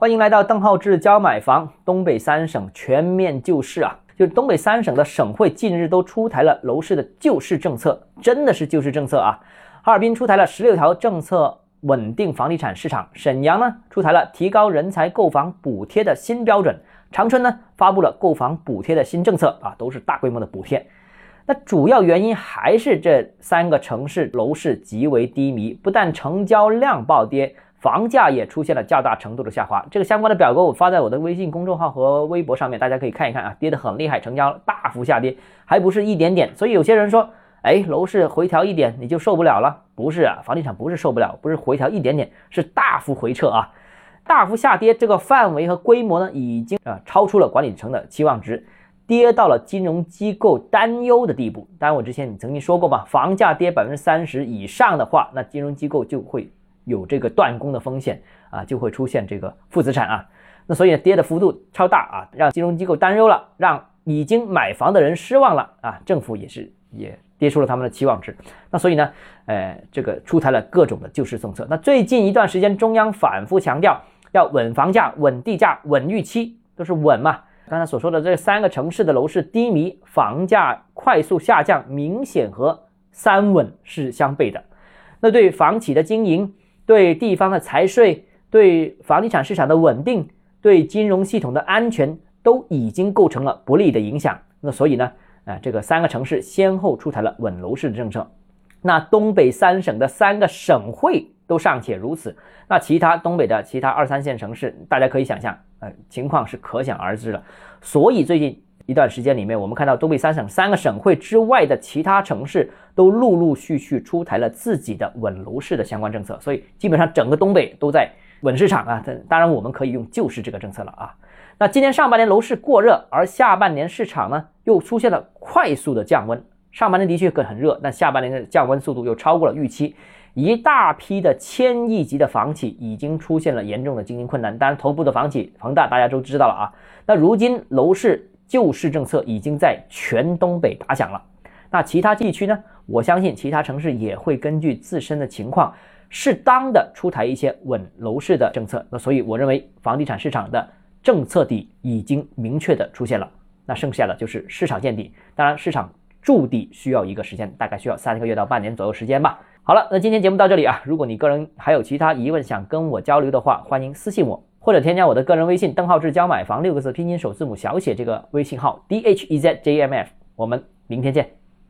欢迎来到邓浩志教买房，东北三省全面救市啊！就是东北三省的省会近日都出台了楼市的救市政策，真的是救市政策啊！哈尔滨出台了十六条政策稳定房地产市场，沈阳呢出台了提高人才购房补贴的新标准，长春呢发布了购房补贴的新政策啊，都是大规模的补贴。那主要原因还是这三个城市楼市极为低迷，不但成交量暴跌。房价也出现了较大程度的下滑，这个相关的表格我发在我的微信公众号和微博上面，大家可以看一看啊，跌得很厉害，成交大幅下跌，还不是一点点。所以有些人说，哎，楼市回调一点你就受不了了？不是啊，房地产不是受不了，不是回调一点点，是大幅回撤啊，大幅下跌，这个范围和规模呢，已经啊超出了管理层的期望值，跌到了金融机构担忧的地步。当然，我之前曾经说过嘛，房价跌百分之三十以上的话，那金融机构就会。有这个断供的风险啊，就会出现这个负资产啊，那所以呢跌的幅度超大啊，让金融机构担忧了，让已经买房的人失望了啊，政府也是也跌出了他们的期望值，那所以呢，呃，这个出台了各种的救市政策。那最近一段时间，中央反复强调要稳房价、稳地价、稳预期，都是稳嘛。刚才所说的这三个城市的楼市低迷，房价快速下降，明显和三稳是相悖的。那对房企的经营。对地方的财税、对房地产市场的稳定、对金融系统的安全，都已经构成了不利的影响。那所以呢，啊，这个三个城市先后出台了稳楼市的政策。那东北三省的三个省会都尚且如此，那其他东北的其他二三线城市，大家可以想象，呃，情况是可想而知的。所以最近。一段时间里面，我们看到东北三省三个省会之外的其他城市都陆陆续续出台了自己的稳楼市的相关政策，所以基本上整个东北都在稳市场啊。当然，我们可以用救市这个政策了啊。那今年上半年楼市过热，而下半年市场呢又出现了快速的降温。上半年的确很热，但下半年的降温速度又超过了预期，一大批的千亿级的房企已经出现了严重的经营困难。当然，头部的房企恒大大家都知道了啊。那如今楼市。救市政策已经在全东北打响了，那其他地区呢？我相信其他城市也会根据自身的情况，适当的出台一些稳楼市的政策。那所以我认为房地产市场的政策底已经明确的出现了，那剩下的就是市场见底。当然，市场筑底需要一个时间，大概需要三个月到半年左右时间吧。好了，那今天节目到这里啊，如果你个人还有其他疑问想跟我交流的话，欢迎私信我。或者添加我的个人微信“邓浩志教买房”六个字拼音首字母小写这个微信号 d h e z j m f，我们明天见。